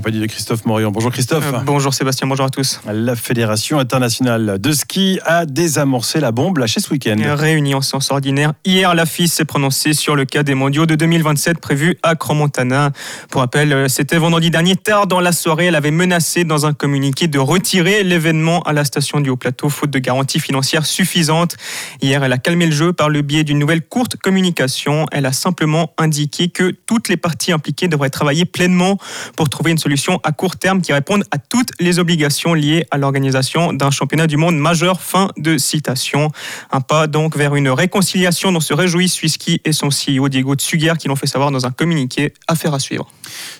compagnie de Christophe Morion. Bonjour Christophe. Euh, bonjour Sébastien, bonjour à tous. La Fédération internationale de ski a désamorcé la bombe lâchée ce week-end. Réunie en séance ordinaire, hier la FIS s'est prononcée sur le cas des mondiaux de 2027 prévus à Cromontana. Pour rappel, euh, c'était vendredi dernier, tard dans la soirée, elle avait menacé dans un communiqué de retirer l'événement à la station du Haut-Plateau, faute de garantie financière suffisante. Hier, elle a calmé le jeu par le biais d'une nouvelle courte communication. Elle a simplement indiqué que toutes les parties impliquées devraient travailler pleinement pour trouver une solution à court terme qui réponde à toutes les obligations liées à l'organisation d'un championnat du monde majeur. Fin de citation. Un pas donc vers une réconciliation dont se réjouit Swisski et son CEO Diego Tsugier qui l'ont fait savoir dans un communiqué. Affaire à suivre.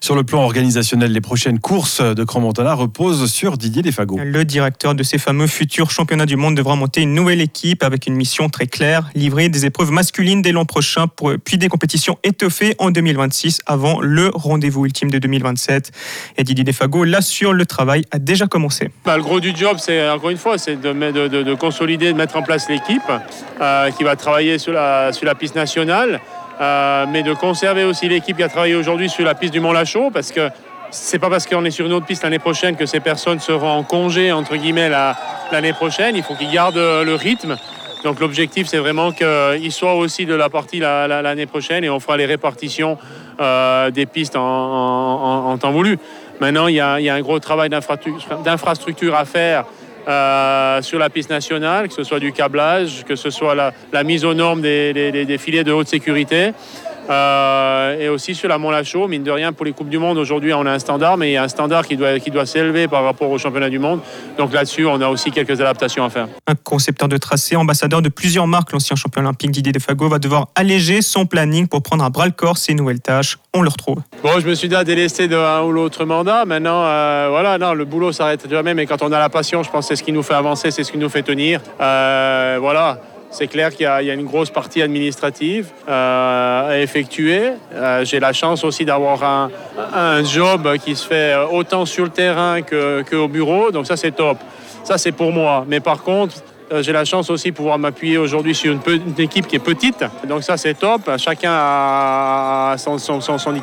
Sur le plan organisationnel, les prochaines courses de Grand Montana reposent sur Didier Desfago. Le directeur de ces fameux futurs championnats du monde devra monter une nouvelle équipe avec une mission très claire, livrer des épreuves masculines dès l'an prochain, puis des compétitions étoffées en 2026 avant le rendez-vous ultime de 2027. Et Didier Defago l'assure, le travail a déjà commencé. Bah, le gros du job, c'est encore une fois, c'est de, de, consolider, de mettre en place l'équipe euh, qui va travailler sur la, sur la piste nationale. Euh, mais de conserver aussi l'équipe qui a travaillé aujourd'hui sur la piste du Mont-Lachaud, parce que c'est pas parce qu'on est sur une autre piste l'année prochaine que ces personnes seront en congé, entre guillemets, l'année prochaine. Il faut qu'ils gardent le rythme. Donc l'objectif, c'est vraiment qu'ils soient aussi de la partie l'année prochaine et on fera les répartitions euh, des pistes en, temps voulu. Maintenant, il y, a, un gros travail d'infrastructure à faire euh, sur la piste nationale, que ce soit du câblage, que ce soit la, mise aux normes des filets de haute sécurité. Euh, et aussi sur la Mont-Lachaud, mine de rien, pour les Coupes du Monde, aujourd'hui, on a un standard, mais il y a un standard qui doit, qui doit s'élever par rapport au championnat du monde. Donc là-dessus, on a aussi quelques adaptations à faire. Un concepteur de tracé, ambassadeur de plusieurs marques, l'ancien champion olympique Didier Defago va devoir alléger son planning pour prendre à bras le corps ses nouvelles tâches. On le retrouve. Bon, je me suis déjà délesté de un ou l'autre mandat. Maintenant, euh, voilà, non, le boulot s'arrête jamais, mais quand on a la passion, je pense que c'est ce qui nous fait avancer, c'est ce qui nous fait tenir. Euh, voilà. C'est clair qu'il y, a une grosse partie administrative euh, à effectuer. Euh, j'ai la chance aussi d'avoir un, job qui se fait autant sur le terrain qu'au bureau, donc ça c'est top. Ça c'est pour moi. Mais par contre, euh, j'ai la chance aussi de pouvoir m'appuyer aujourd'hui sur une, équipe qui est petite. Donc ça c'est top. Chacun a son, son, son, son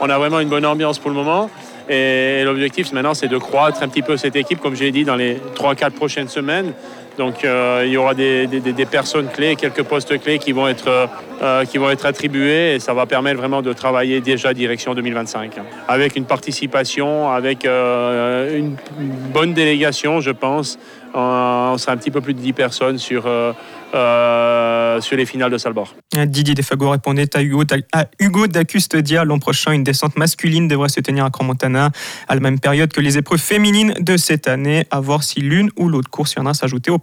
On a vraiment une bonne ambiance pour le moment. Et l'objectif maintenant, c'est de croître un petit peu cette équipe, comme j'ai dit, dans les 3-4 prochaines semaines. Donc euh, il y aura des, personnes clés, quelques postes clés qui vont, être, euh, qui vont être attribués et ça va permettre vraiment de travailler déjà direction 2025. Avec une participation, avec euh, une bonne délégation, je pense. on sera un petit peu plus de 10 personnes sur, sur les finales de Salbord. Didier Defago répondait à Hugo, à Hugo Dacustedia l'an prochain. Une descente masculine devrait se tenir à Crans-Montana à la même période que les épreuves féminines de cette année. À voir si l'une ou l'autre course viendra s'ajouter au